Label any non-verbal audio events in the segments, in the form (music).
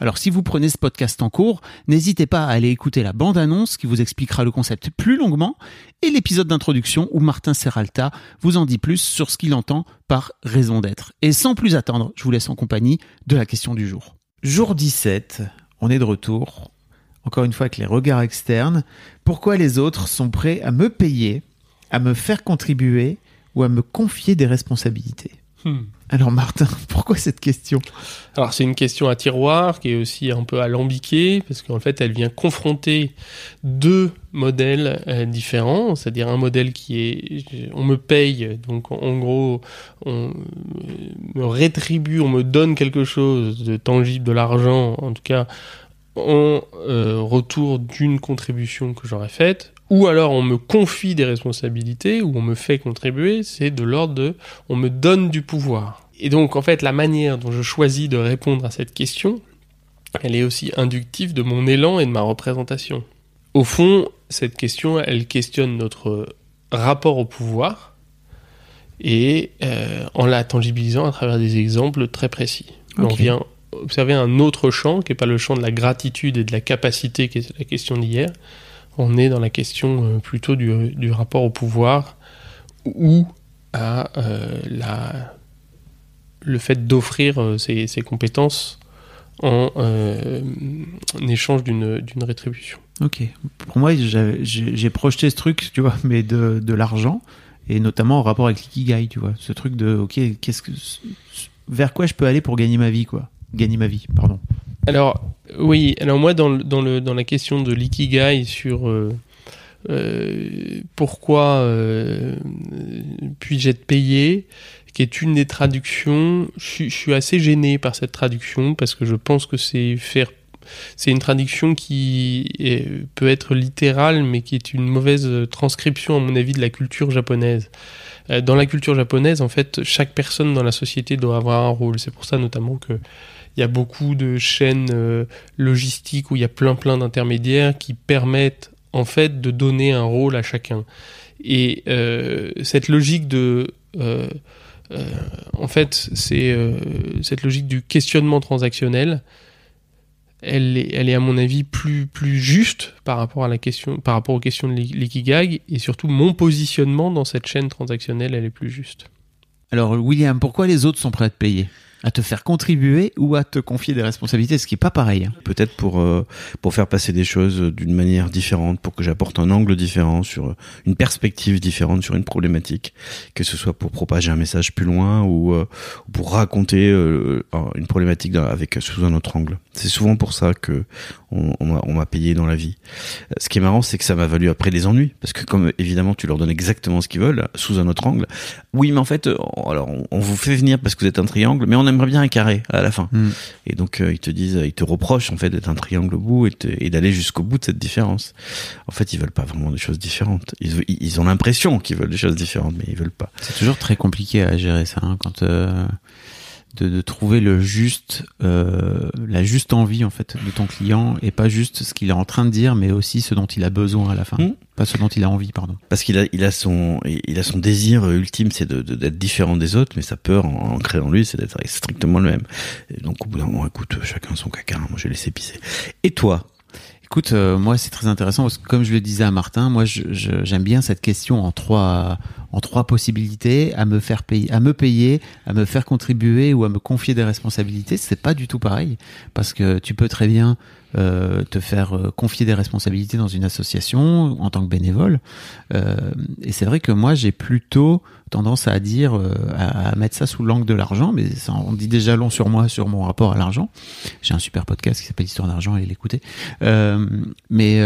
Alors si vous prenez ce podcast en cours, n'hésitez pas à aller écouter la bande-annonce qui vous expliquera le concept plus longuement et l'épisode d'introduction où Martin Serralta vous en dit plus sur ce qu'il entend par raison d'être. Et sans plus attendre, je vous laisse en compagnie de la question du jour. Jour 17, on est de retour, encore une fois avec les regards externes. Pourquoi les autres sont prêts à me payer, à me faire contribuer ou à me confier des responsabilités? Hmm. Alors Martin, (laughs) pourquoi cette question? Alors c'est une question à tiroir qui est aussi un peu alambiquée parce qu'en fait elle vient confronter deux modèles euh, différents, c'est-à-dire un modèle qui est on me paye donc en gros on me rétribue, on me donne quelque chose de tangible, de l'argent en tout cas en euh, retour d'une contribution que j'aurais faite ou alors on me confie des responsabilités, ou on me fait contribuer, c'est de l'ordre de on me donne du pouvoir. Et donc en fait la manière dont je choisis de répondre à cette question, elle est aussi inductive de mon élan et de ma représentation. Au fond, cette question, elle questionne notre rapport au pouvoir, et euh, en la tangibilisant à travers des exemples très précis. On vient observer un autre champ, qui n'est pas le champ de la gratitude et de la capacité, qui est la question d'hier, on est dans la question euh, plutôt du, rapport au pouvoir ou à euh, la, le fait d'offrir euh, ses, ses compétences en, euh, échange d'une rétribution. Ok. Pour moi, j'ai projeté ce truc, tu vois, mais de, de l'argent, et notamment en rapport avec l'ikigai, tu vois. Ce truc de, ok, qu'est-ce que, vers quoi je peux aller pour gagner ma vie, quoi? Gagner ma vie, pardon. Alors, oui, alors moi, dans, la question de l'ikigai sur euh, euh, pourquoi euh, puis-je être payé, qui est une des traductions, je, suis- assez gêné par cette traduction parce que je pense que c'est faire. C'est une traduction qui peut être littérale, mais qui est une mauvaise transcription, à mon avis, de la culture japonaise. Dans la culture japonaise, en fait, chaque personne dans la société doit avoir un rôle. C'est pour ça, notamment, que il y a beaucoup de chaînes euh, logistiques où il y a plein plein d'intermédiaires qui permettent en fait de donner un rôle à chacun. Et euh, cette logique de euh, en fait, c'est cette logique du questionnement transactionnel. Elle est, elle est à mon avis plus plus juste par rapport à la question, par rapport aux questions de l'ik- l'ikigai et surtout mon positionnement dans cette chaîne transactionnelle, elle est plus juste. Alors, William, pourquoi les autres sont prêts à te payer? À te faire contribuer ou à te confier des responsabilités, ce qui est pas pareil. peut-être pour euh, pour faire passer des choses d'une manière différente, pour que j'apporte un angle différent sur une perspective différente sur une problématique, que ce soit pour propager un message plus loin ou euh, ou pour raconter euh, une problématique avec sous un autre angle. C'est souvent pour ça que on, on m'a- payé dans la vie. Euh, Ce qui est marrant, c'est que ça m'a valu après des ennuis, parce que comme évidemment tu leur donnes exactement ce qu'ils veulent sous un autre angle. Oui, mais en fait, euh, alors on, vous fait venir parce que vous êtes un triangle, mais on aimerait bien un carré à la fin. Hmm. Et donc euh, ils te disent, ils te reprochent en fait d'être un triangle au bout et, d'aller jusqu'au bout de cette différence. En fait, ils veulent pas vraiment des choses différentes. Ils, ils ont l'impression qu'ils veulent des choses différentes, mais ils veulent pas. C'est toujours très compliqué à gérer ça, hein, quand euh, de, de trouver le juste, euh, la juste envie en fait de ton client et pas juste ce qu'il est en train de dire, mais aussi ce dont il a besoin à la fin, Hmm. pas ce dont il a envie, pardon. Parce qu'il a, il a son, il a son désir ultime, c'est de, de- d'être différent des autres, mais sa peur en, ancrée en lui, c'est d'être strictement le même. Et donc au bout d'un moment, écoute, chacun son caca, moi je vais laisser pisser. Et toi? Écoute, euh, moi c'est très intéressant parce que comme je le disais à Martin, moi j'aime bien cette question en trois en trois possibilités à me faire payer, à me payer, à me faire contribuer ou à me confier des responsabilités. C'est pas du tout pareil parce que tu peux très bien euh, te faire euh, confier des responsabilités dans une association en tant que bénévole. Euh, et c'est vrai que moi j'ai plutôt tendance à dire euh, à, à mettre ça sous l'angle de l'argent, mais ça on dit déjà long sur moi, sur mon rapport à l'argent. J'ai un super podcast qui s'appelle Histoire d'argent, allez l'écouter. Euh, mais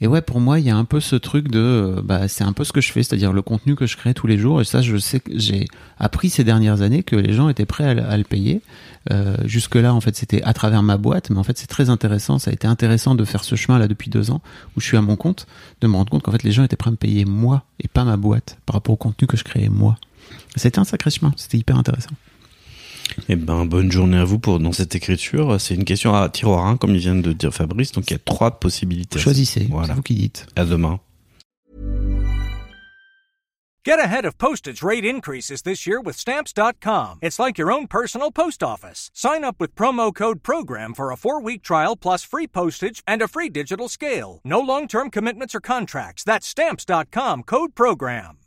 Et ouais, pour moi, il y a un peu ce truc de, euh, bah, c'est un peu ce que je fais, c'est-à-dire le contenu que je crée tous les jours. Et ça, je sais que j'ai appris ces dernières années que les gens étaient prêts à, le- payer. Euh, Jusque-là, en fait, c'était à travers ma boîte, mais en fait, c'est très intéressant. Ça a été intéressant de faire ce chemin là depuis deux ans où je suis à mon compte, de me rendre compte qu'en fait, les gens étaient prêts à me payer moi et pas ma boîte par rapport au contenu que je créais moi. C'était un sacré chemin. C'était hyper intéressant. Eh ben, bonne journée à vous pour dans cette écriture. C'est une question à tiroir 1, comme il vient de dire Fabrice. Donc, il y a trois possibilités. Choisissez. Voilà. C'est vous qui dites. À demain. Get ahead of postage rate increases this year with Stamps.com. It's like your own personal post office. Sign up with promo code PROGRAM for a four week trial plus free postage and a free digital scale. No long term commitments or contracts. That's Stamps.com code PROGRAM.